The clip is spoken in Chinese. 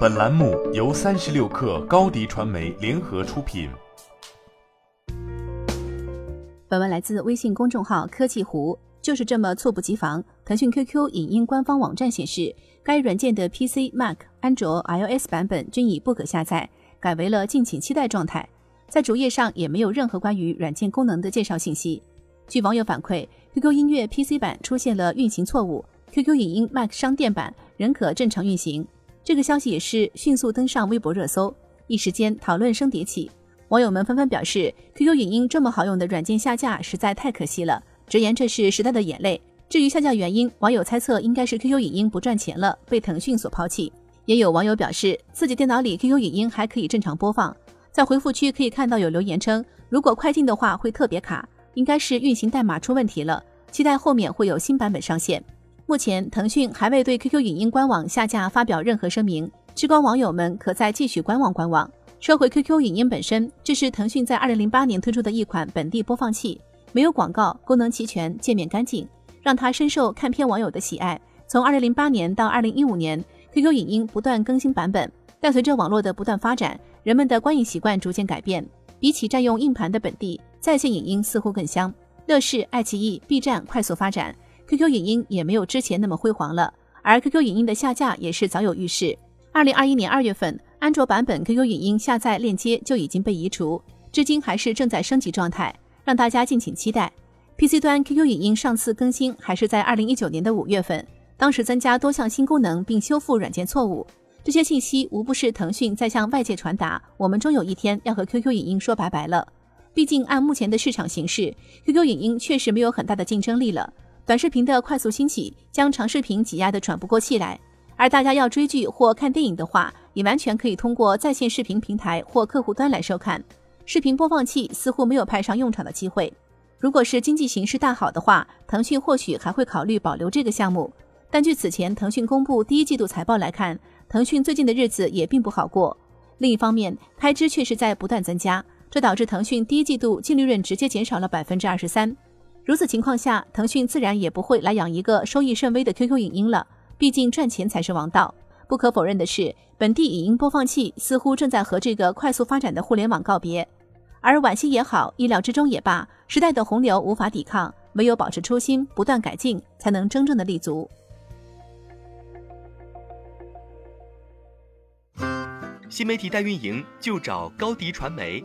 本栏目由三十六氪高低传媒联合出品。本文来自微信公众号科技湖。就是这么猝不及防，腾讯 QQ 影音官方网站显示，该软件的 PC、Mac、安卓、iOS 版本均已不可下载，改为了敬请期待状态。在主页上也没有任何关于软件功能的介绍信息。据网友反馈，QQ 音乐 PC 版出现了运行错误，QQ 影音 Mac 商店版仍可正常运行。这个消息也是迅速登上微博热搜，一时间讨论声迭起。网友们纷纷表示，QQ 影音这么好用的软件下架，实在太可惜了，直言这是时代的眼泪。至于下架原因，网友猜测应该是 QQ 影音不赚钱了，被腾讯所抛弃。也有网友表示，自己电脑里 QQ 影音还可以正常播放。在回复区可以看到有留言称，如果快进的话会特别卡，应该是运行代码出问题了。期待后面会有新版本上线。目前腾讯还未对 QQ 影音官网下架发表任何声明，吃瓜网友们可再继续观望观望。说回 QQ 影音本身，这是腾讯在2008年推出的一款本地播放器，没有广告，功能齐全，界面干净，让它深受看片网友的喜爱。从2008年到2015年，QQ 影音不断更新版本，但随着网络的不断发展，人们的观影习惯逐渐改变，比起占用硬盘的本地在线影音似乎更香。乐视、爱奇艺、B 站快速发展。QQ 影音也没有之前那么辉煌了，而 QQ 影音的下架也是早有预示。二零二一年二月份，安卓版本 QQ 影音下载链接就已经被移除，至今还是正在升级状态，让大家敬请期待。PC 端 QQ 影音上次更新还是在二零一九年的五月份，当时增加多项新功能并修复软件错误，这些信息无不是腾讯在向外界传达，我们终有一天要和 QQ 影音说拜拜了。毕竟按目前的市场形势，QQ 影音确实没有很大的竞争力了。短视频的快速兴起，将长视频挤压得喘不过气来。而大家要追剧或看电影的话，也完全可以通过在线视频平台或客户端来收看。视频播放器似乎没有派上用场的机会。如果是经济形势大好的话，腾讯或许还会考虑保留这个项目。但据此前腾讯公布第一季度财报来看，腾讯最近的日子也并不好过。另一方面，开支确实在不断增加，这导致腾讯第一季度净利润直接减少了百分之二十三。如此情况下，腾讯自然也不会来养一个收益甚微的 QQ 影音了。毕竟赚钱才是王道。不可否认的是，本地影音播放器似乎正在和这个快速发展的互联网告别。而惋惜也好，意料之中也罢，时代的洪流无法抵抗，唯有保持初心，不断改进，才能真正的立足。新媒体代运营就找高迪传媒。